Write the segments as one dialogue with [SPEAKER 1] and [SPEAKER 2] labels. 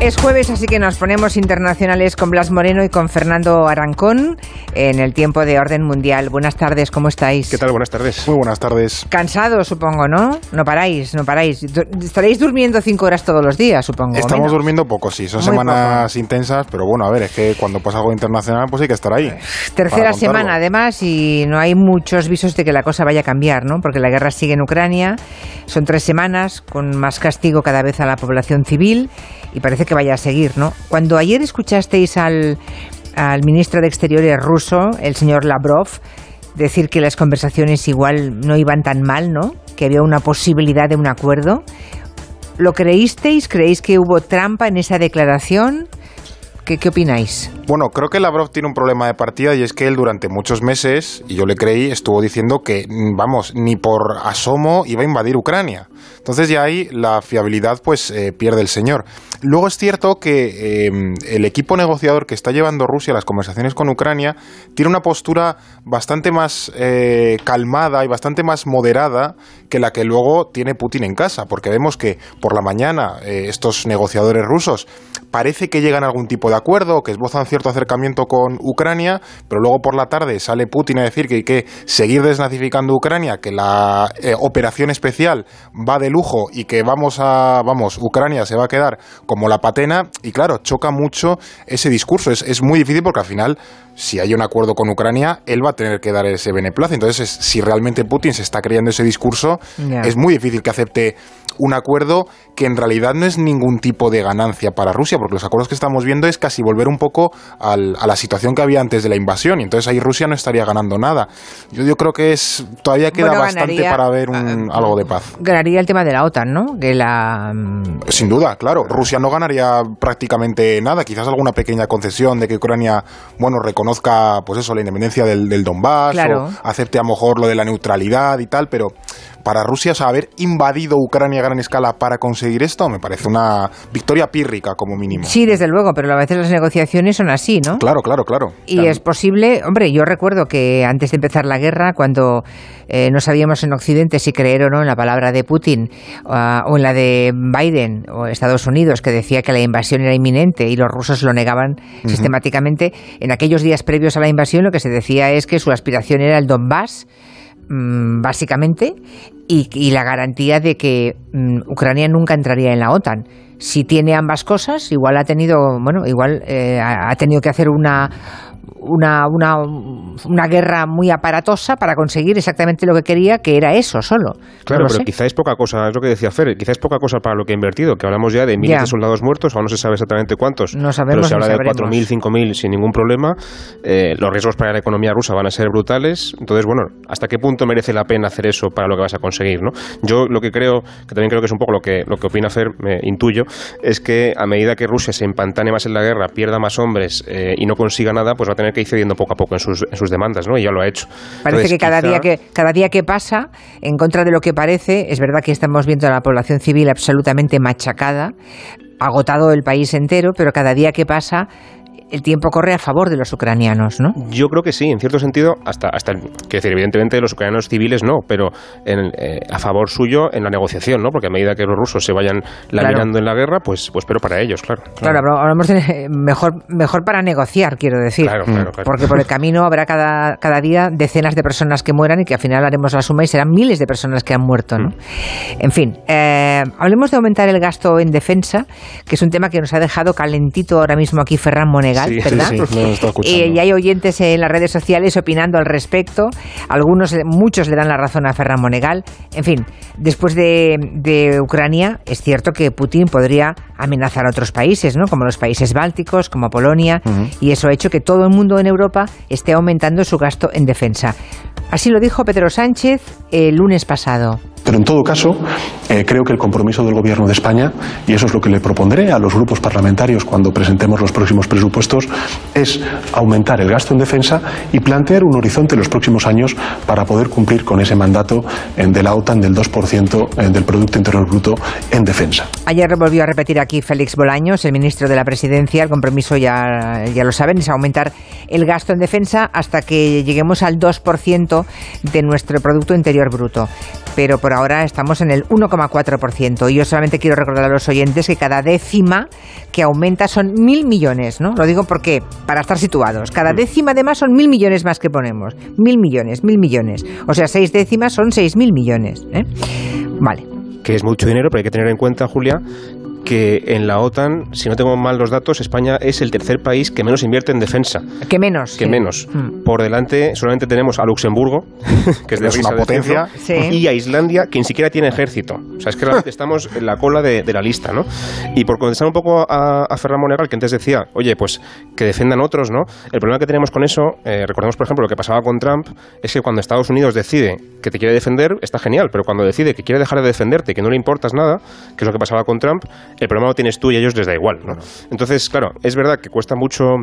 [SPEAKER 1] Es jueves, así que nos ponemos internacionales con Blas Moreno y con Fernando Arancón en el tiempo de orden mundial. Buenas tardes, ¿cómo estáis?
[SPEAKER 2] ¿Qué tal? Buenas tardes.
[SPEAKER 3] Muy buenas tardes.
[SPEAKER 1] Cansados, supongo, ¿no? No paráis, no paráis. Estaréis durmiendo cinco horas todos los días, supongo.
[SPEAKER 3] Estamos durmiendo poco, sí. Son semanas intensas, pero bueno, a ver, es que cuando pasa algo internacional, pues hay que estar ahí.
[SPEAKER 1] Tercera semana, además, y no hay muchos visos de que la cosa vaya a cambiar, ¿no? Porque la guerra sigue en Ucrania. Son tres semanas con más castigo cada vez a la población civil y parece que vaya a seguir, ¿no? Cuando ayer escuchasteis al, al ministro de Exteriores ruso, el señor Lavrov, decir que las conversaciones igual no iban tan mal, ¿no? Que había una posibilidad de un acuerdo. ¿Lo creísteis? ¿Creéis que hubo trampa en esa declaración? ¿Qué, opináis?
[SPEAKER 3] Bueno, creo que Lavrov tiene un problema de partida y es que él durante muchos meses, y yo le creí, estuvo diciendo que, mm, vamos, ni por asomo iba a invadir Ucrania. Entonces ya ahí la fiabilidad pues eh, pierde el señor. Luego es cierto que eh, el equipo negociador que está llevando Rusia las conversaciones con Ucrania tiene una postura bastante más eh, calmada y bastante más moderada que la que luego tiene Putin en casa, porque vemos que por la mañana estos negociadores rusos parece que llegan a algún tipo de acuerdo, que esbozan cierto acercamiento con Ucrania, pero luego por la tarde sale Putin a decir que hay que seguir desnazificando Ucrania, que la eh, operación especial va de lujo y que vamos a, vamos, Ucrania se va a quedar como la patena y claro, choca mucho ese discurso. Es, es muy difícil porque al final si hay un acuerdo con Ucrania, él va a tener que dar ese beneplácito. Entonces, si realmente Putin se está creyendo ese discurso, es muy difícil que acepte un acuerdo que en realidad no es ningún tipo de ganancia para Rusia, porque los acuerdos que estamos viendo es casi volver un poco a la situación que había antes de la invasión, y entonces ahí Rusia no estaría ganando nada. Yo, yo creo que es todavía queda bastante para ver un, algo de paz.
[SPEAKER 1] Ganaría el tema de la OTAN, ¿no? Que la...
[SPEAKER 3] Mm, Sin duda, claro. Rusia no ganaría prácticamente nada, quizás alguna pequeña concesión de que Ucrania, bueno, reconozca, pues eso, la independencia del, del Donbass, o acepte a lo mejor lo de la neutralidad y tal, pero para Rusia, o haber invadido Ucrania a gran escala para conseguir esto, me parece una victoria pírrica como mínimo.
[SPEAKER 1] Sí, desde luego, pero a veces las negociaciones son así, ¿no?
[SPEAKER 3] Claro, claro, claro.
[SPEAKER 1] Y es posible, hombre, yo recuerdo que antes de empezar la guerra, cuando eh, no sabíamos en Occidente si creer o no en la palabra de Putin uh, o en la de Biden o Estados Unidos, que decía que la invasión era inminente y los rusos lo negaban sistemáticamente, en aquellos días previos a la invasión lo que se decía es que su aspiración era el Donbass básicamente, y, la garantía de que mm, Ucrania nunca entraría en la OTAN. Si tiene ambas cosas, igual ha tenido, bueno, igual eh, ha tenido que hacer una una, una, una, guerra muy aparatosa para conseguir exactamente lo que quería, que era eso solo.
[SPEAKER 2] Claro, pero quizá es poca cosa, es lo que decía Fer, quizá es poca cosa para lo que ha invertido, que hablamos ya de miles de soldados muertos, aún no se sabe exactamente cuántos,
[SPEAKER 1] no sabemos,
[SPEAKER 2] pero se habla de 4.000, 5.000 sin ningún problema, eh, los riesgos para la economía rusa van a ser brutales, entonces, bueno, ¿hasta qué punto merece la pena hacer eso para lo que vas a conseguir? ¿no? Yo lo que creo, que también creo que es un poco lo que, lo que opina Fer, me intuyo, es que a medida que Rusia se empantane más en la guerra, pierda más hombres eh, y no consiga nada, pues va a tener que ir cediendo poco a poco en sus, en sus demandas, ¿no? Y ya lo ha hecho.
[SPEAKER 1] Parece que cada, día que cada día que pasa, en contra de lo que parece, es verdad que estamos viendo a la población civil absolutamente machacada, agotado el país entero, pero cada día que pasa el tiempo corre a favor de los ucranianos, ¿no?
[SPEAKER 2] Yo creo que sí, en cierto sentido, hasta, hasta decir, evidentemente los ucranianos civiles no, pero eh, a favor suyo en la negociación, ¿no? Porque a medida que los rusos se vayan laminando en la guerra, pues, pues pero para ellos, claro.
[SPEAKER 1] Claro, hablamos de mejor, mejor para negociar, quiero decir.
[SPEAKER 2] Claro, claro, claro.
[SPEAKER 1] Porque por el camino habrá cada, cada día decenas de personas que mueran y que al final haremos la suma y serán miles de personas que han muerto, ¿no? Mm. En fin, eh, hablemos de aumentar el gasto en defensa, que es un tema que nos ha dejado calentito ahora mismo aquí Ferran Monega ¿verdad? y hay oyentes en las redes sociales opinando al respecto. Algunos, muchos le dan la razón a Ferran Monegal. En fin, después de, Ucrania, es cierto que Putin podría amenazar a otros países, ¿no? Como los países bálticos, como Polonia, y eso ha hecho que todo el mundo en Europa esté aumentando su gasto en defensa. Así lo dijo Pedro Sánchez el lunes pasado.
[SPEAKER 4] Pero en todo caso, eh, creo que el compromiso del Gobierno de España, y eso es lo que le propondré a los grupos parlamentarios cuando presentemos los próximos presupuestos, es aumentar el gasto en defensa y plantear un horizonte en los próximos años para poder cumplir con ese mandato eh, de la OTAN del 2% eh, del Producto Interior Bruto en defensa.
[SPEAKER 1] Ayer volvió a repetir aquí Félix Bolaños, el ministro de la Presidencia, el compromiso ya, ya lo saben, es aumentar el gasto en defensa hasta que lleguemos al 2% de nuestro Producto Interior Bruto. Pero por por ahora estamos en el 1,4%. Y yo solamente quiero recordar a los oyentes que cada décima que aumenta son mil millones, ¿no? Lo digo porque, para estar situados, cada décima además son mil millones más que ponemos. Mil millones, mil millones. O sea, seis décimas son seis mil millones. ¿eh? Vale.
[SPEAKER 2] Que es mucho dinero, pero hay que tener en cuenta, Julia, que en la OTAN, si no tengo mal los datos, España es el tercer país que menos invierte en defensa.
[SPEAKER 1] Que menos.
[SPEAKER 2] Que
[SPEAKER 1] sí.
[SPEAKER 2] menos.
[SPEAKER 1] Mm.
[SPEAKER 2] Por delante solamente tenemos a Luxemburgo, que es, de risa
[SPEAKER 3] una
[SPEAKER 2] de
[SPEAKER 3] potencia.
[SPEAKER 1] Sí.
[SPEAKER 2] y a Islandia, que ni siquiera tiene ejército. O sea, es que realmente estamos en la cola de, de la lista, ¿no? Y por contestar un poco a, a Ferran Monegal, que antes decía, oye, pues que defendan otros, ¿no? El problema que tenemos con eso, eh, recordemos, por ejemplo, lo que pasaba con Trump, es que cuando Estados Unidos decide que te quiere defender, está genial, pero cuando decide que quiere dejar de defenderte, que no le importas nada, que es lo que pasaba con Trump, el problema lo tienes tú y a ellos les da igual, ¿no? Entonces, claro, es verdad que cuesta mucho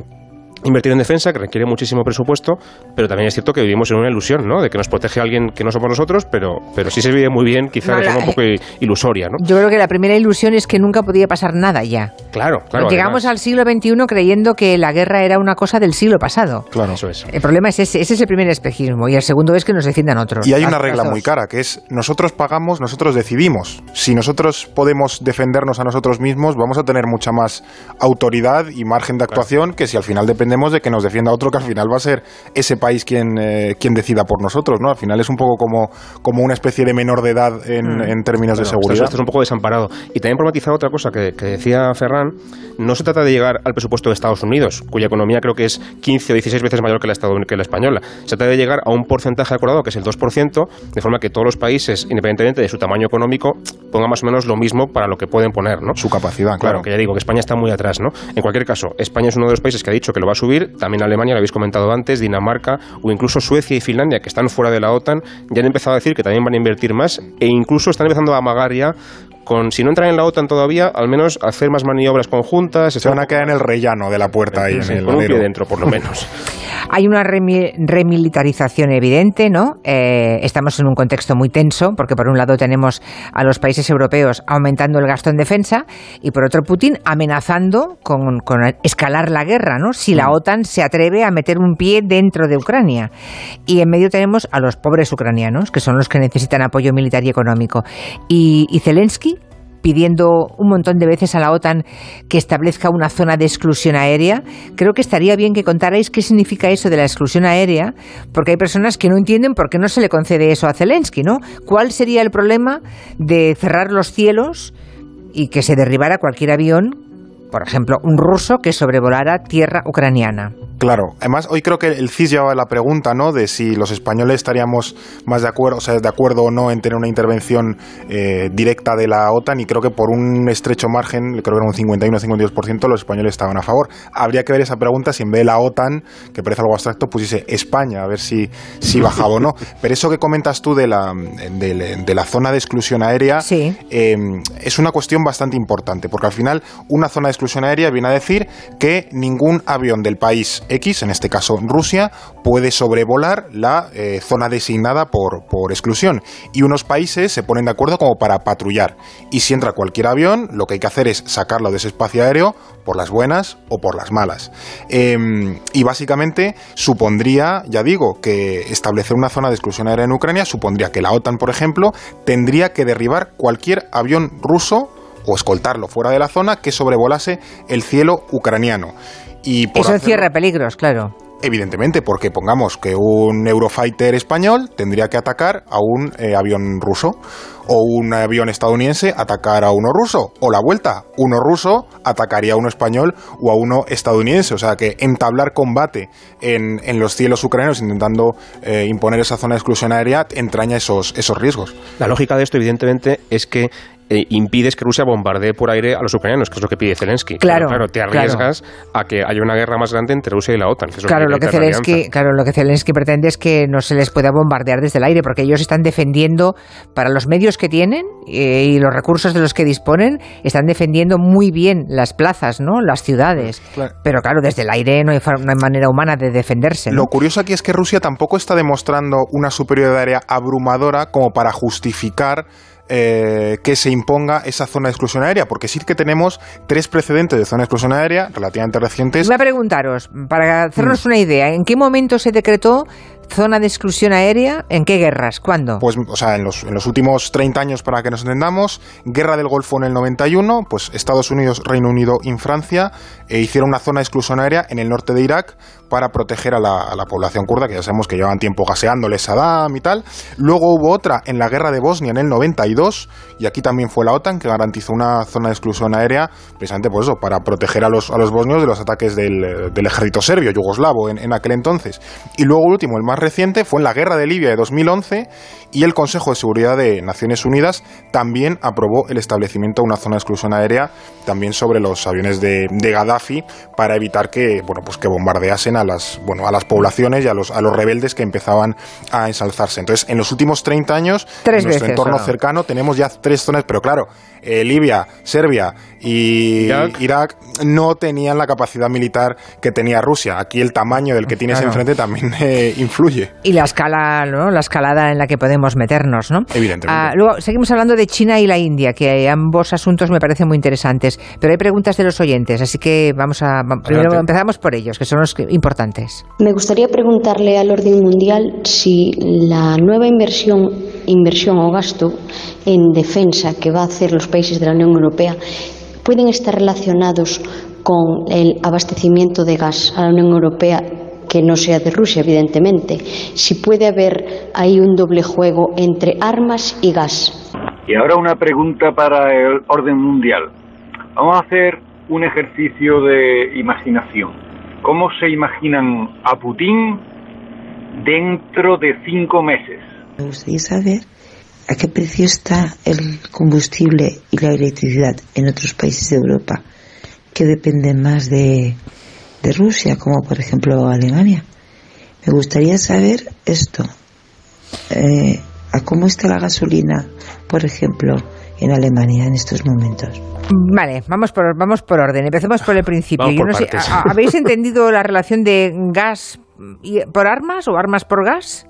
[SPEAKER 2] invertir en defensa, que requiere muchísimo presupuesto, pero también es cierto que vivimos en una ilusión, ¿no? De que nos protege alguien que no somos nosotros, pero, pero sí se vive muy bien, quizá
[SPEAKER 1] No,
[SPEAKER 2] de
[SPEAKER 1] la-
[SPEAKER 2] forma un poco i- ilusoria, ¿no?
[SPEAKER 1] Yo creo que la primera ilusión es que nunca podía pasar nada ya.
[SPEAKER 2] Claro, claro.
[SPEAKER 1] Llegamos
[SPEAKER 2] además,
[SPEAKER 1] al siglo XXI creyendo que la guerra era una cosa del siglo pasado.
[SPEAKER 3] Claro.
[SPEAKER 2] Eso es.
[SPEAKER 1] El problema es ese, ese es el primer espejismo y el segundo es que nos defiendan otros.
[SPEAKER 3] Y hay una regla muy cara, que es nosotros pagamos, nosotros decidimos. Si nosotros podemos defendernos a nosotros mismos, vamos a tener mucha más autoridad y margen de actuación que si al final dependemos de que nos defienda otro, que al final va a ser ese país quien, eh, quien decida por nosotros, ¿no? Al final es un poco como, como una especie de menor de edad en, en términos de seguridad.
[SPEAKER 2] Estás, estás un poco desamparado. Y también por matizar otra cosa que, que decía Ferran, no se trata de llegar al presupuesto de Estados Unidos, cuya economía creo que es 15 o 16 veces mayor que la, que la española. Se trata de llegar a un porcentaje acordado, que es el 2%, de forma que todos los países, independientemente de su tamaño económico, pongan más o menos lo mismo para lo que pueden poner, ¿no?
[SPEAKER 3] Su capacidad,
[SPEAKER 2] Claro,
[SPEAKER 3] claro.
[SPEAKER 2] que ya digo que España está muy atrás, ¿no? En cualquier caso, España es uno de los países que ha dicho que lo va a subir, también Alemania, lo habéis comentado antes, Dinamarca o incluso Suecia y Finlandia, que están fuera de la OTAN, ya han empezado a decir que también van a invertir más e incluso están empezando a amagar ya con, si no entran en la OTAN todavía, al menos hacer más maniobras conjuntas.
[SPEAKER 3] Se van a quedar en el rellano de la puerta ahí,
[SPEAKER 2] Sí,
[SPEAKER 3] en el
[SPEAKER 2] con un pie dentro, por lo menos.
[SPEAKER 1] Hay una remi- remilitarización evidente, ¿no? Eh, estamos en un contexto muy tenso, porque por un lado tenemos a los países europeos aumentando el gasto en defensa y por otro Putin amenazando con, con escalar la guerra, ¿no? Si la OTAN se atreve a meter un pie dentro de Ucrania. Y en medio tenemos a los pobres ucranianos, que son los que necesitan apoyo militar y económico. Y, y Zelensky pidiendo un montón de veces a la OTAN que establezca una zona de exclusión aérea. Creo que estaría bien que contarais qué significa eso de la exclusión aérea, porque hay personas que no entienden por qué no se le concede eso a Zelensky, ¿no? ¿Cuál sería el problema de cerrar los cielos y que se derribara cualquier avión, por ejemplo, un ruso que sobrevolara tierra ucraniana?
[SPEAKER 3] Claro, además hoy creo que el CIS llevaba la pregunta, ¿no? De si los españoles estaríamos más de acuerdo, o sea, de acuerdo o no en tener una intervención eh, directa de la OTAN y creo que por un estrecho margen, creo que era un 51 o 52%, los españoles estaban a favor. Habría que ver esa pregunta si en vez de la OTAN, que parece algo abstracto, pusiese España, a ver si, si bajaba o no. Pero eso que comentas tú de la, de, de la zona de exclusión aérea
[SPEAKER 1] Sí.
[SPEAKER 3] eh, es una cuestión bastante importante, porque al final una zona de exclusión aérea viene a decir que ningún avión del país X, en este caso Rusia, puede sobrevolar la eh, zona designada por, por exclusión. Y unos países se ponen de acuerdo como para patrullar. Y si entra cualquier avión, lo que hay que hacer es sacarlo de ese espacio aéreo por las buenas o por las malas. Eh, y básicamente supondría, ya digo, que establecer una zona de exclusión aérea en Ucrania supondría que la OTAN, por ejemplo, tendría que derribar cualquier avión ruso o escoltarlo fuera de la zona que sobrevolase el cielo ucraniano. Y por
[SPEAKER 1] Eso
[SPEAKER 3] hacerlo-
[SPEAKER 1] encierra peligros, claro.
[SPEAKER 3] Evidentemente, porque pongamos que un Eurofighter español tendría que atacar a un eh, avión ruso, o un avión estadounidense atacar a uno ruso, o la vuelta, uno ruso atacaría a uno español o a uno estadounidense. O sea que entablar combate en, en los cielos ucranianos intentando eh, imponer esa zona de exclusión aérea entraña esos, esos riesgos.
[SPEAKER 2] La lógica de esto, evidentemente, es que eh, impides que Rusia bombardee por aire a los ucranianos, que es lo que pide Zelensky.
[SPEAKER 1] Claro,
[SPEAKER 2] claro, te
[SPEAKER 1] claro.
[SPEAKER 2] arriesgas a que haya una guerra más grande entre Rusia y la OTAN. que eso es
[SPEAKER 1] Claro, lo que Zelensky, claro, lo que Zelensky pretende es que no se les pueda bombardear desde el aire, porque ellos están defendiendo, para los medios que tienen eh, y los recursos de los que disponen, están defendiendo muy bien las plazas, ¿no? Las ciudades.
[SPEAKER 3] Claro.
[SPEAKER 1] Pero claro, desde el aire no hay, fa- no hay manera humana de defenderse. ¿no?
[SPEAKER 3] Lo curioso aquí es que Rusia tampoco está demostrando una superioridad aérea abrumadora como para justificar eh, que se imponga esa zona de exclusión aérea, porque sí que tenemos tres precedentes de zona de exclusión aérea relativamente recientes.
[SPEAKER 1] Voy a preguntaros, para hacernos mm. una idea, ¿en qué momento se decretó zona de exclusión aérea, ¿en qué guerras? ¿Cuándo?
[SPEAKER 3] Pues, o sea, en los, en los últimos 30 años, para que nos entendamos, Guerra del Golfo en el 91, pues Estados Unidos, Reino Unido y Francia eh, hicieron una zona de exclusión aérea en el norte de Irak para proteger a la, a la, población kurda, que ya sabemos que llevaban tiempo gaseándoles Saddam y tal. Luego hubo otra en la guerra de Bosnia en el 92, y aquí también fue la OTAN que garantizó una zona de exclusión aérea, precisamente por eso, para proteger a los, a los bosnios de los ataques del, del ejército serbio, yugoslavo, en, en, aquel entonces. Y luego, último, el más reciente, fue en la guerra de Libia de 2011, y el Consejo de Seguridad de Naciones Unidas también aprobó el establecimiento de una zona de exclusión aérea también sobre los aviones de, de Gaddafi para evitar que, bueno, pues que bombardeasen a las, bueno, a las poblaciones y a los, a los rebeldes que empezaban a ensalzarse. Entonces, en los últimos 30 años,
[SPEAKER 1] en
[SPEAKER 3] nuestro entorno cercano tenemos ya tres zonas, pero claro, eh, Libia, Serbia y
[SPEAKER 2] Irak.
[SPEAKER 3] Irak. no tenían la capacidad militar que tenía Rusia. Aquí el tamaño del que tienes
[SPEAKER 1] Claro.
[SPEAKER 3] enfrente también eh, influye.
[SPEAKER 1] Y la escala, ¿no? La escalada en la que podemos meternos, ¿no?
[SPEAKER 3] Evidentemente.
[SPEAKER 1] Ah, luego, seguimos hablando de China y la India, que ambos asuntos me parecen muy interesantes. Pero hay preguntas de los oyentes, así que vamos a. Primero
[SPEAKER 3] Adelante.
[SPEAKER 1] empezamos por ellos, que son los importantes.
[SPEAKER 5] Me gustaría preguntarle al orden mundial si la nueva inversión, inversión o gasto en defensa que va a hacer los países de la Unión Europea pueden estar relacionados con el abastecimiento de gas a la Unión Europea que no sea de Rusia, evidentemente. Si puede haber ahí un doble juego entre armas y gas.
[SPEAKER 6] Y ahora una pregunta para el orden mundial. Vamos a hacer un ejercicio de imaginación. ¿Cómo se imaginan a Putin dentro de cinco meses?
[SPEAKER 7] Me gustaría saber a qué precio está el combustible y la electricidad en otros países de Europa que dependen más de, de Rusia, como por ejemplo Alemania. Me gustaría saber esto. Eh, ¿A cómo está la gasolina, por ejemplo, en Alemania en estos momentos?
[SPEAKER 1] Vale, vamos por, vamos por orden. Empecemos por el principio.
[SPEAKER 2] Vamos
[SPEAKER 1] Yo
[SPEAKER 2] por
[SPEAKER 1] no sé,
[SPEAKER 2] partes.
[SPEAKER 1] ¿a- ¿Habéis entendido la relación de gas y- por armas o armas por gas?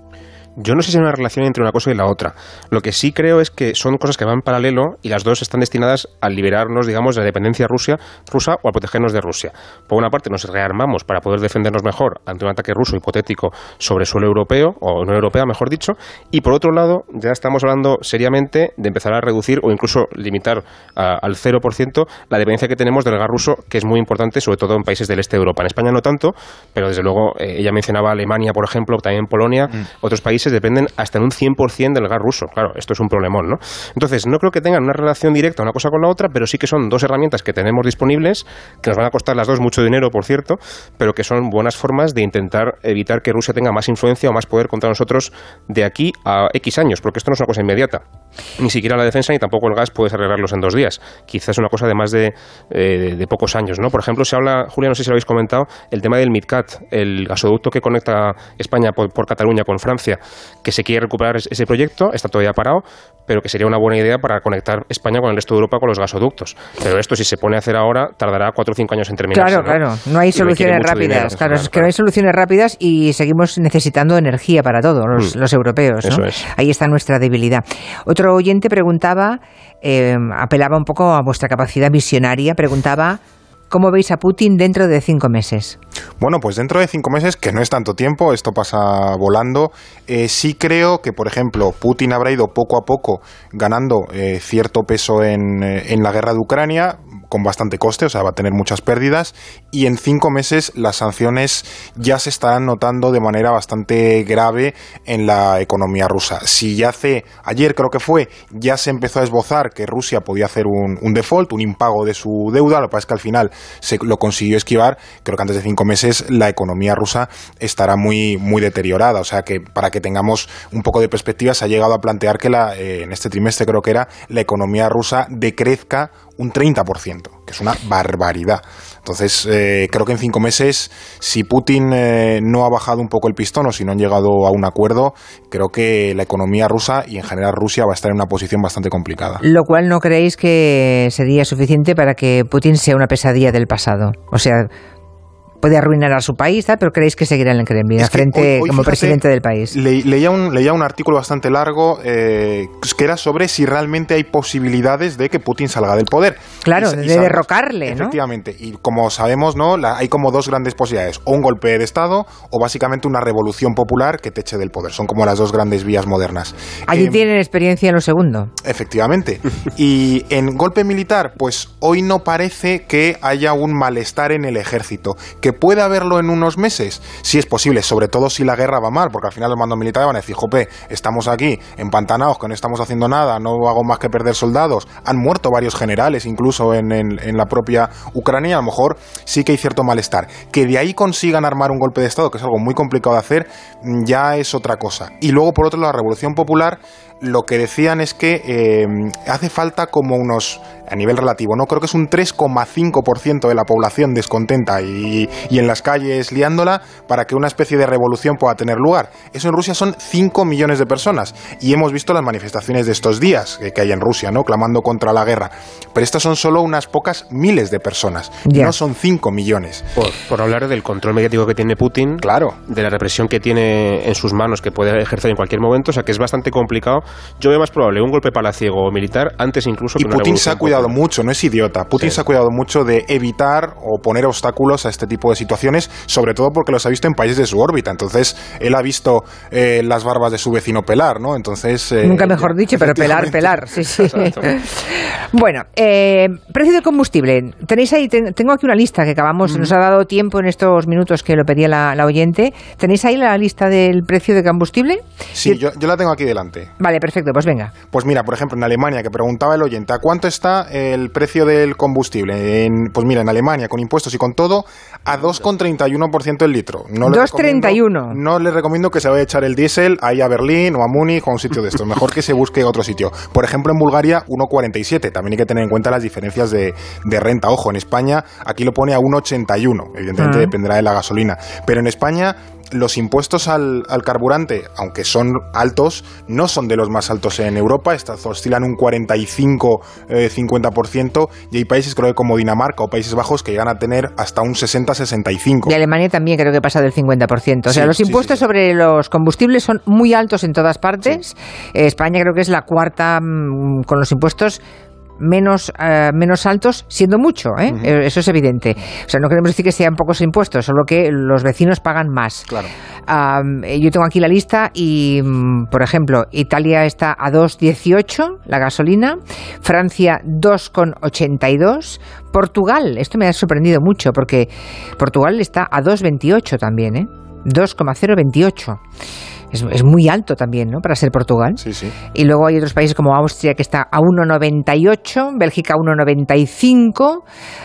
[SPEAKER 2] Yo no sé si hay una relación entre una cosa y la otra. Lo que sí creo es que son cosas que van en paralelo y las dos están destinadas a liberarnos, digamos, de la dependencia Rusia, rusa o a protegernos de Rusia. Por una parte, nos rearmamos para poder defendernos mejor ante un ataque ruso hipotético sobre suelo europeo, o Unión Europea, mejor dicho. Y por otro lado, ya estamos hablando seriamente de empezar a reducir o incluso limitar a- al 0% la dependencia que tenemos del gas ruso, que es muy importante, sobre todo en países del este de Europa. En España no tanto, pero desde luego eh, ella mencionaba Alemania, por ejemplo, también Polonia, otros países dependen hasta en un 100% del gas ruso. Claro, esto es un problemón, ¿no? Entonces, no creo que tengan una relación directa una cosa con la otra, pero sí que son dos herramientas que tenemos disponibles, que nos van a costar las dos mucho dinero, por cierto, pero que son buenas formas de intentar evitar que Rusia tenga más influencia o más poder contra nosotros de aquí a X años, porque esto no es una cosa inmediata. Ni siquiera la defensa ni tampoco el gas puedes arreglarlos en dos días. Quizás es una cosa de más de, eh, de pocos años, ¿no? Por ejemplo, se habla, Julia, no sé si lo habéis comentado, el tema del MidCat, el gasoducto que conecta España por, Cataluña con Francia, que se quiere recuperar es- ese proyecto, está todavía parado, pero que sería una buena idea para conectar España con el resto de Europa con los gasoductos. Pero esto, si se pone a hacer ahora, tardará cuatro o cinco años en terminarse.
[SPEAKER 1] Claro, claro. No hay
[SPEAKER 2] Y
[SPEAKER 1] soluciones rápidas.
[SPEAKER 2] dinero
[SPEAKER 1] claro, es que no hay soluciones rápidas y seguimos necesitando energía para todo, los,
[SPEAKER 2] Mm.
[SPEAKER 1] los europeos. ¿no?
[SPEAKER 2] Eso es.
[SPEAKER 1] Ahí está nuestra debilidad. Otro oyente preguntaba, eh, apelaba un poco a vuestra capacidad visionaria, preguntaba. ¿Cómo veis a Putin dentro de cinco meses?
[SPEAKER 3] Bueno, pues dentro de cinco meses, que no es tanto tiempo, esto pasa volando, eh, sí creo que, por ejemplo, Putin habrá ido poco a poco ganando eh, cierto peso en, eh, en la guerra de Ucrania, con bastante coste, o sea, va a tener muchas pérdidas, y en cinco meses las sanciones ya se estarán notando de manera bastante grave en la economía rusa. Si ya hace, ayer creo que fue, ya se empezó a esbozar que Rusia podía hacer un, default, un impago de su deuda, lo que pasa es que al final se lo consiguió esquivar, creo que antes de cinco meses la economía rusa estará muy, muy deteriorada, o sea que para que tengamos un poco de perspectiva se ha llegado a plantear que la, eh, en este trimestre creo que era la economía rusa decrezca un 30%, que es una barbaridad. Entonces, eh, creo que en cinco meses, si Putin eh, no ha bajado un poco el pistón o si no han llegado a un acuerdo, creo que la economía rusa y en general Rusia va a estar en una posición bastante complicada.
[SPEAKER 1] Lo cual no creéis que sería suficiente para que Putin sea una pesadilla del pasado. O sea, puede arruinar a su país, pero creéis que seguirá en el Kremlin, frente como presidente del país.
[SPEAKER 3] leía, un, leía un artículo bastante largo eh, que era sobre si realmente hay posibilidades de que Putin salga del poder.
[SPEAKER 1] Claro, de derrocarle,
[SPEAKER 3] ¿no? Efectivamente. Y como sabemos, ¿no? hay como dos grandes posibilidades. O un golpe de Estado o básicamente una revolución popular que te eche del poder. Son como las dos grandes vías modernas.
[SPEAKER 1] Allí em, tienen experiencia en lo segundo.
[SPEAKER 3] Efectivamente. y en golpe militar, pues hoy no parece que haya un malestar en el ejército. Que puede haberlo en unos meses, si es posible, sobre todo si la guerra va mal, porque al final los mandos militares van a decir, jope, estamos aquí empantanados, que no estamos haciendo nada, no hago más que perder soldados. Han muerto varios generales incluso en, en la propia Ucrania, a lo mejor sí que hay cierto malestar. Que de ahí consigan armar un golpe de Estado, que es algo muy complicado de hacer, ya es otra cosa. Y luego, por otro lado, la Revolución Popular lo que decían es que eh, hace falta como unos, a nivel relativo, ¿no? Creo que es un 3,5% de la población descontenta y, y, en las calles liándola para que una especie de revolución pueda tener lugar. Eso en Rusia son 5 millones de personas y hemos visto las manifestaciones de estos días que, hay en Rusia, ¿no? Clamando contra la guerra. Pero estas son solo unas pocas miles de personas, no son 5 millones.
[SPEAKER 2] Por, por, hablar del control mediático que tiene Putin,
[SPEAKER 3] claro.
[SPEAKER 2] de la represión que tiene en sus manos, que puede ejercer en cualquier momento, o sea que es bastante complicado yo veo más probable un golpe palaciego o militar antes incluso
[SPEAKER 3] que y Putin se ha cuidado mucho, no es idiota. Putin se ha cuidado mucho de evitar o poner obstáculos a este tipo de situaciones, sobre todo porque los ha visto en países de su órbita. Entonces, él ha visto eh, las barbas de su vecino pelar, ¿no? Entonces.
[SPEAKER 1] Eh, Nunca mejor dicho, pero pelar, pelar. Sí, sí. bueno, eh, precio del combustible. Tenéis ahí, tengo aquí una lista que acabamos, nos ha dado tiempo en estos minutos que lo pedía la, oyente. ¿Tenéis ahí la lista del precio de combustible?
[SPEAKER 3] Sí, yo, yo la tengo aquí delante.
[SPEAKER 1] Vale, perfecto pues venga.
[SPEAKER 3] Pues mira, por ejemplo, en Alemania, que preguntaba el oyente, ¿a cuánto está el precio del combustible? En, pues mira, en Alemania, con impuestos y con todo, a 2,31% el litro.
[SPEAKER 1] No 2,31.
[SPEAKER 3] No le recomiendo que se vaya a echar el diésel ahí a Berlín o a Múnich o a un sitio de estos. Mejor que se busque otro sitio. Por ejemplo, en Bulgaria, 1,47. También hay que tener en cuenta las diferencias de, renta. Ojo, en España, aquí lo pone a 1,81. Evidentemente ah. dependerá de la gasolina. Pero en España los impuestos al, carburante, aunque son altos, no son de los más altos en Europa, estas oscilan un 45-50% eh, y hay países creo que como Dinamarca o Países Bajos que llegan a tener hasta un 60-65%.
[SPEAKER 1] Y Alemania también creo que pasa del 50%. O sea, los impuestos sobre los combustibles son muy altos en todas partes. España creo que es la cuarta mm, con los impuestos menos, eh, menos altos, siendo mucho, ¿eh? Eh, Eso es evidente. O sea, no queremos decir que sean pocos impuestos, solo que los vecinos pagan más.
[SPEAKER 3] Claro.
[SPEAKER 1] yo tengo aquí la lista y, mm, por ejemplo, Italia está a 2,18 la gasolina, Francia 2,82, Portugal, esto me ha sorprendido mucho porque Portugal está a 2,28 también, ¿eh? 2,028 es, muy alto también, ¿no? Para ser Portugal.
[SPEAKER 3] Sí, sí.
[SPEAKER 1] Y luego hay otros países como Austria que está a 1,98, Bélgica a 1,95,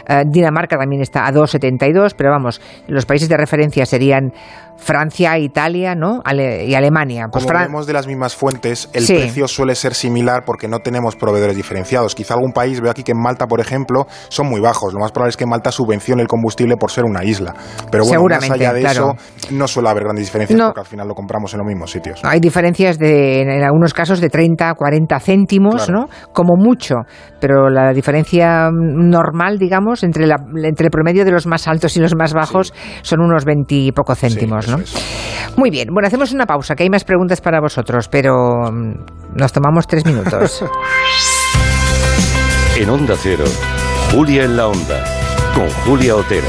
[SPEAKER 1] eh, Dinamarca también está a 2,72, pero vamos, los países de referencia serían Francia, Italia, ¿no? y Alemania.
[SPEAKER 3] Pues Como vemos de las mismas fuentes, el precio suele ser similar porque no tenemos proveedores diferenciados. Quizá algún país, veo aquí que en Malta, por ejemplo, son muy bajos. Lo más probable es que Malta subvencione el combustible por ser una isla. Pero bueno, más allá de eso, no suele haber grandes diferencias porque al final lo compramos en los mismos sitios.
[SPEAKER 1] Hay diferencias de, en algunos casos de 30, 40 céntimos, ¿no? Como mucho. Pero la diferencia normal, digamos, entre, la, entre el promedio de los más altos y los más bajos son unos 20 y poco céntimos, muy bien, bueno, hacemos una pausa, que hay más preguntas para vosotros, pero mm, nos tomamos tres minutos.
[SPEAKER 8] en Onda Cero, Julia en la Onda, con Julia Otero.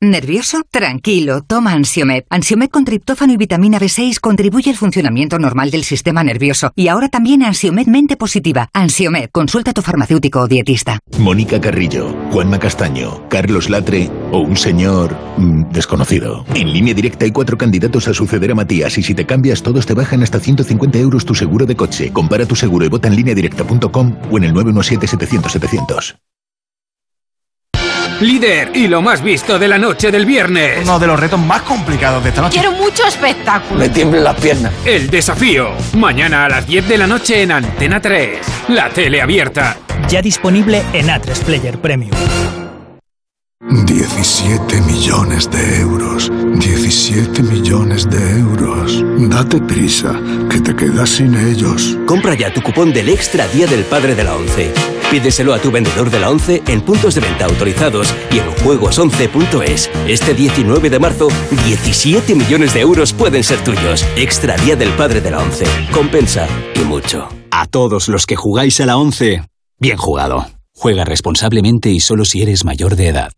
[SPEAKER 9] ¿Nervioso? Tranquilo, toma Ansiomed. Ansiomed con triptófano y vitamina B6 contribuye al funcionamiento normal del sistema nervioso. Y ahora también Ansiomed Mente Positiva. Ansiomed, consulta a tu farmacéutico o dietista.
[SPEAKER 10] Mónica Carrillo, Juanma Castaño, Carlos Latre o un señor mm, desconocido. En línea directa hay cuatro candidatos a suceder a Matías y si te cambias todos te bajan hasta 150 euros tu seguro de coche. Compara tu seguro y vota en directa.com o en el 917 700 700.
[SPEAKER 11] Líder y lo más visto de la noche del viernes.
[SPEAKER 12] Uno de los retos más complicados de esta noche.
[SPEAKER 13] Quiero mucho espectáculo.
[SPEAKER 12] Me tiemblen las piernas.
[SPEAKER 11] El desafío. Mañana a las 10 de la noche en Antena 3. La tele abierta.
[SPEAKER 14] Ya disponible en A3 Player Premium.
[SPEAKER 15] 17 millones de euros. 17 millones de euros. Date prisa, que te quedas sin ellos.
[SPEAKER 16] Compra ya tu cupón del Extra Día del Padre de la ONCE. Pídeselo a tu vendedor de la ONCE en puntos de venta autorizados y en juegos11.es. Este 19 de marzo, 17 millones de euros pueden ser tuyos. Extra Día del Padre de la ONCE. Compensa y mucho.
[SPEAKER 17] A todos los que jugáis a la 11, bien jugado. Juega responsablemente y solo si eres mayor de edad.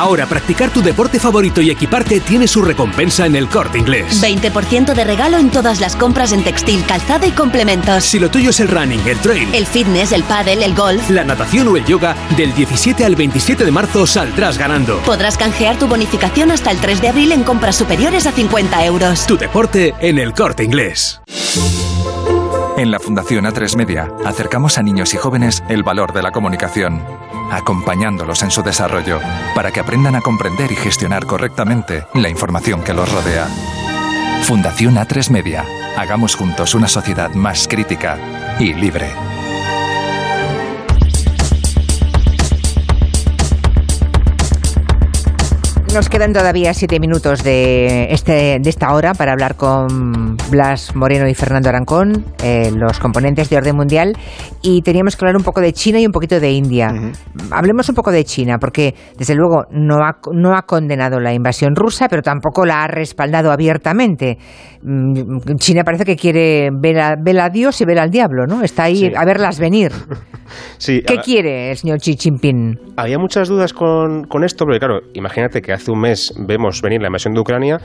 [SPEAKER 18] Ahora practicar tu deporte favorito y equiparte tiene su recompensa en el corte inglés.
[SPEAKER 19] 20% de regalo en todas las compras en textil, calzado y complementos.
[SPEAKER 18] Si lo tuyo es el running, el trail,
[SPEAKER 19] el fitness, el paddle, el golf,
[SPEAKER 18] la natación o el yoga, del 17 al 27 de marzo saldrás ganando.
[SPEAKER 19] Podrás canjear tu bonificación hasta el 3 de abril en compras superiores a 50 euros.
[SPEAKER 18] Tu deporte en el corte inglés.
[SPEAKER 20] En la Fundación A3 Media acercamos a niños y jóvenes el valor de la comunicación, acompañándolos en su desarrollo para que aprendan a comprender y gestionar correctamente la información que los rodea. Fundación A3 Media. Hagamos juntos una sociedad más crítica y libre.
[SPEAKER 1] Nos quedan todavía siete minutos de, este, de esta hora para hablar con Blas Moreno y Fernando Arancón, eh, los componentes de Orden Mundial, y teníamos que hablar un poco de China y un poquito de India. Hablemos un poco de China, porque desde luego no ha, no ha condenado la invasión rusa, pero tampoco la ha respaldado abiertamente. Mm, China parece que quiere ver a, ver a Dios y ver al diablo, ¿no? Está ahí
[SPEAKER 2] Sí.
[SPEAKER 1] a verlas venir.
[SPEAKER 2] Sí,
[SPEAKER 1] ¿Qué quiere el señor Xi Jinping?
[SPEAKER 2] Había muchas dudas con, con esto, porque claro, imagínate que hace un mes vemos venir la invasión de Ucrania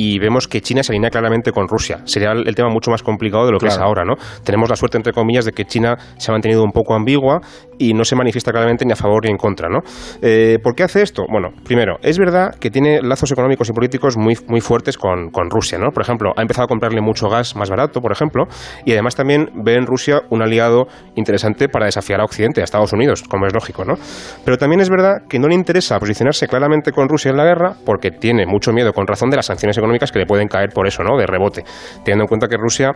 [SPEAKER 2] y vemos que China se alinea claramente con Rusia. Sería el tema mucho más complicado de lo que es ahora, ¿no? Tenemos la suerte, entre comillas, de que China se ha mantenido un poco ambigua y no se manifiesta claramente ni a favor ni en contra, ¿no? Eh, ¿Por qué hace esto? Bueno, primero, es verdad que tiene lazos económicos y políticos muy, muy fuertes con, con Rusia, ¿no? Por ejemplo, ha empezado a comprarle mucho gas más barato, por ejemplo, y además también ve en Rusia un aliado interesante para desafiar a Occidente, a Estados Unidos, como es lógico, ¿no? Pero también es verdad que no le interesa posicionarse claramente con Rusia en la guerra porque tiene mucho miedo, con razón, de las sanciones económicas que le pueden caer por eso, ¿no? De rebote, teniendo en cuenta que Rusia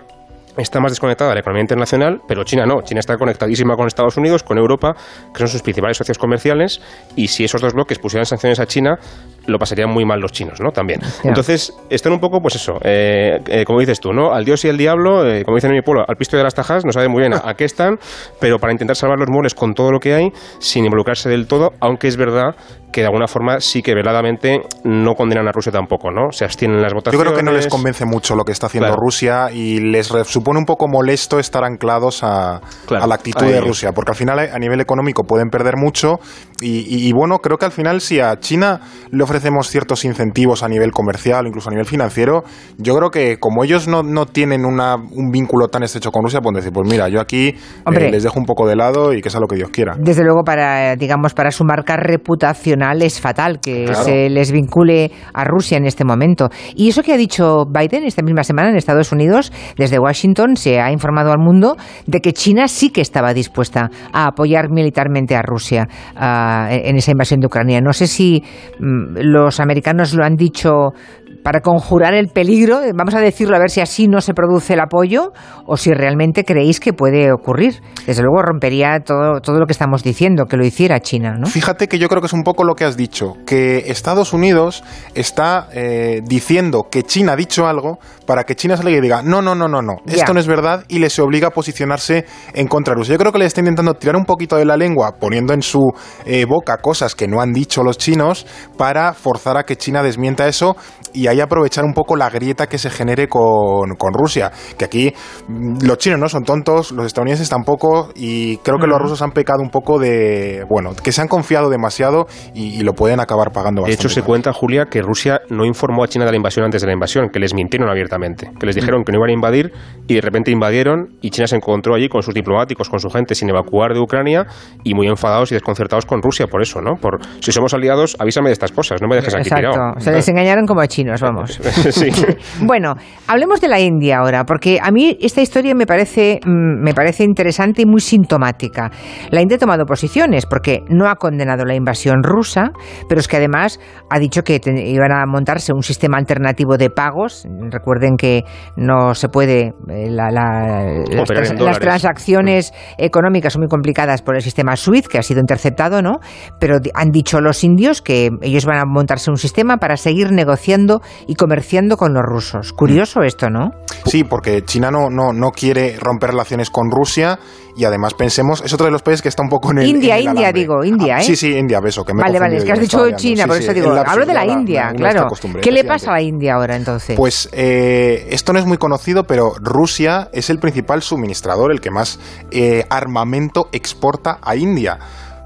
[SPEAKER 2] está más desconectada de la economía internacional, pero China no. China está conectadísima con Estados Unidos, con Europa, que son sus principales socios comerciales, y si esos dos bloques pusieran sanciones a China, lo pasarían muy mal los chinos, ¿no? También. Entonces, están un poco, pues eso, eh, eh, como dices tú, ¿no? Al dios y el diablo, eh, como dicen en mi pueblo, al pisto de las tajas, no saben muy bien a, a qué están, pero para intentar salvar los muebles con todo lo que hay, sin involucrarse del todo, aunque es verdad que de alguna forma sí que veladamente no condenan a Rusia tampoco, ¿no? Se abstienen en las
[SPEAKER 3] Yo
[SPEAKER 2] votaciones.
[SPEAKER 3] creo que no les convence mucho lo que está haciendo
[SPEAKER 2] Claro.
[SPEAKER 3] Rusia y les supone un poco molesto estar anclados a,
[SPEAKER 2] Claro,
[SPEAKER 3] a la actitud
[SPEAKER 2] a
[SPEAKER 3] de. Rusia, porque al final a a nivel económico pueden perder mucho y, y- y bueno, creo que al final si a China le ofrecemos ciertos incentivos a nivel comercial incluso a nivel financiero, yo creo que como ellos no, no tienen una, un vínculo tan estrecho con Rusia, pueden decir, pues mira, yo aquí eh, les dejo un poco de lado y que sea lo que Dios quiera.
[SPEAKER 1] Desde luego, para, digamos, para su marca reputacional es fatal que
[SPEAKER 3] Claro.
[SPEAKER 1] se les vincule a Rusia en este momento. Y eso que ha dicho Biden esta misma semana en Estados Unidos, desde Washington, se ha informado al mundo de que China sí que estaba dispuesta a apoyar militarmente a Rusia ah, en esa invasión de Ucrania. No sé si mm, los americanos lo han dicho para conjurar el peligro, eh, vamos a decirlo a ver si así no se produce el apoyo o si realmente creéis que puede ocurrir. Desde luego rompería todo, todo lo que estamos diciendo, que lo hiciera China, ¿no?
[SPEAKER 3] Fíjate que yo creo que es un poco lo que has dicho, que Estados Unidos está eh, diciendo que China ha dicho algo para que China salga y diga, no, no, no, no, no, esto no es verdad y les obliga a posicionarse en contra de Rusia. Yo creo que le está intentando tirar un poquito de la lengua, poniendo en su eh, boca cosas que no han dicho los chinos para forzar a que China desmienta eso y ahí aprovechar un poco la grieta que se genere con, con Rusia. Que aquí mm, los chinos no son tontos, los estadounidenses tampoco y creo que los rusos han pecado un poco de, bueno, que se han confiado demasiado y, y lo pueden acabar pagando
[SPEAKER 2] De
[SPEAKER 3] bastante.
[SPEAKER 2] hecho, se cuenta, Julia, que Rusia no informó a China de la invasión antes de la invasión, que les mintieron abiertamente, que les dijeron que no iban a invadir y de repente invadieron y China se encontró allí con sus diplomáticos, con su gente sin evacuar de Ucrania y muy enfadados y desconcertados con Rusia por eso, ¿no? Por si somos aliados, avísame de estas cosas, no me dejes aquí
[SPEAKER 1] Exacto.
[SPEAKER 2] tirado.
[SPEAKER 1] Se les engañaron como a chinos. Vamos.
[SPEAKER 2] Sí.
[SPEAKER 1] Bueno, hablemos de la India ahora, porque a mí esta historia me parece, mm, me parece interesante y muy sintomática. La India ha tomado posiciones porque no ha condenado la invasión rusa, pero es que además ha dicho que te- iban a montarse un sistema alternativo de pagos. Recuerden que no se puede, eh, la- la- las, trans- las transacciones económicas son muy complicadas por el sistema SWIFT, que ha sido interceptado, ¿no? Pero han dicho los indios que ellos van a montarse un sistema para seguir negociando y comerciando con los rusos. Curioso esto, ¿no?
[SPEAKER 3] Sí, porque China no, no, no quiere romper relaciones con Rusia y además pensemos, es otro de los países que está un poco en el.
[SPEAKER 1] India,
[SPEAKER 3] en el
[SPEAKER 1] India, digo, India,
[SPEAKER 3] Ah,
[SPEAKER 1] ¿eh?
[SPEAKER 3] Sí, sí, India, beso, que me
[SPEAKER 1] Vale, vale, es que has dicho. China,
[SPEAKER 3] Sí,
[SPEAKER 1] por
[SPEAKER 3] sí,
[SPEAKER 1] eso
[SPEAKER 3] el
[SPEAKER 1] digo, hablo de la India, claro. ¿Qué le pasa a la India ahora entonces?
[SPEAKER 3] Pues eh, esto no es muy conocido, pero Rusia es el principal suministrador, el que más eh, armamento exporta a India.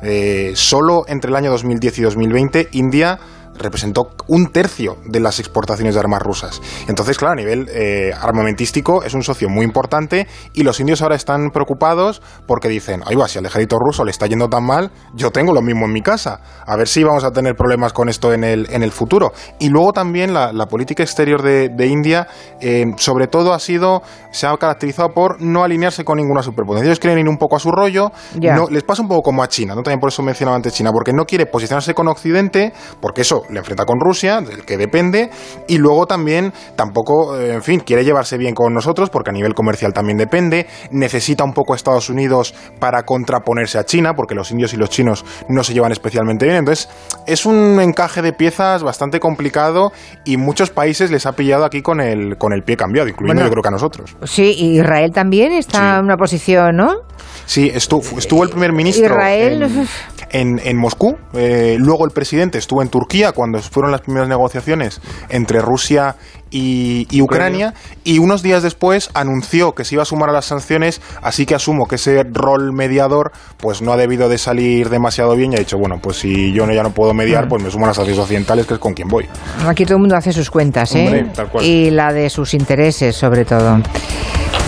[SPEAKER 3] Eh, solo entre el año 2010 y 2020, India representó un tercio de las exportaciones de armas rusas. Entonces, claro, a nivel eh, armamentístico es un socio muy importante y los indios ahora están preocupados porque dicen, ay va, si al ejército ruso le está yendo tan mal, yo tengo lo mismo en mi casa. A ver si vamos a tener problemas con esto en el, en el futuro. Y luego también la, la política exterior de, de India, eh, sobre todo ha sido, se ha caracterizado por no alinearse con ninguna superpotencia. Ellos quieren ir un poco a su rollo, no, les pasa un poco como a China, ¿no? También por eso mencionaba antes China, porque no quiere posicionarse con Occidente, porque eso le enfrenta con Rusia, del que depende, y luego también tampoco, eh, en fin, quiere llevarse bien con nosotros, porque a nivel comercial también depende, necesita un poco a Estados Unidos para contraponerse a China, porque los indios y los chinos no se llevan especialmente bien, entonces es un encaje de piezas bastante complicado y muchos países les ha pillado aquí con el, con el pie cambiado, incluyendo
[SPEAKER 1] Bueno.
[SPEAKER 3] yo creo que a nosotros.
[SPEAKER 1] Sí, y Israel también está en una posición, ¿no?
[SPEAKER 3] Sí, estuvo, estuvo el primer ministro
[SPEAKER 1] Israel-
[SPEAKER 3] en, en- en Moscú, eh, luego el presidente estuvo en Turquía cuando fueron las primeras negociaciones entre Rusia y, y Ucrania y unos días después anunció que se iba a sumar a las sanciones, así que asumo que ese rol mediador pues no ha debido de salir demasiado bien y ha dicho, bueno, pues si yo no, ya no puedo mediar,
[SPEAKER 1] Mm.
[SPEAKER 3] pues me sumo a las sanciones occidentales, que es con quien voy.
[SPEAKER 1] Aquí todo el mundo hace sus cuentas, ¿eh?
[SPEAKER 3] Hombre.
[SPEAKER 1] Y la de sus intereses, sobre todo.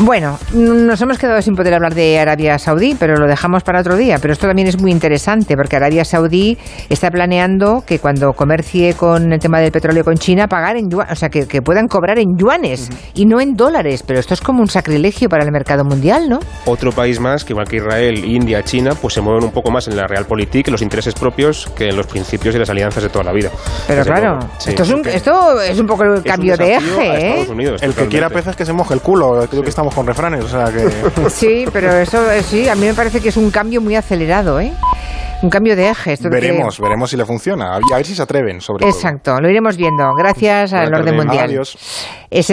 [SPEAKER 1] Bueno, nos hemos quedado sin poder hablar de Arabia Saudí, pero lo dejamos para otro día. Pero esto también es muy interesante porque Arabia Saudí está planeando que cuando comercie con el tema del petróleo con China, pagar en yuanes, o sea, que, que puedan cobrar en yuanes y no en dólares. Pero esto es como un sacrilegio para el mercado mundial, ¿no?
[SPEAKER 2] Otro país más que igual que Israel, India, China, pues se mueven un poco más en la realpolitik, en los intereses propios, que en los principios y las alianzas de toda la vida.
[SPEAKER 1] Pero
[SPEAKER 2] Desde
[SPEAKER 1] claro,
[SPEAKER 2] sí.
[SPEAKER 1] esto, es un, esto es un poco el cambio de eje, ¿eh?
[SPEAKER 2] Unidos,
[SPEAKER 3] El que quiera peces que se moje el culo, creo que estamos con refranes, o sea que...
[SPEAKER 1] Sí, pero eso eh, sí, a mí me parece que es un cambio muy acelerado, ¿eh? Un cambio de eje. Esto de que-
[SPEAKER 3] Veremos, veremos si le funciona. A ver si se atreven, sobre todo.
[SPEAKER 1] Exacto, lo iremos viendo. Gracias al orden mundial.
[SPEAKER 3] Adiós.
[SPEAKER 1] Es el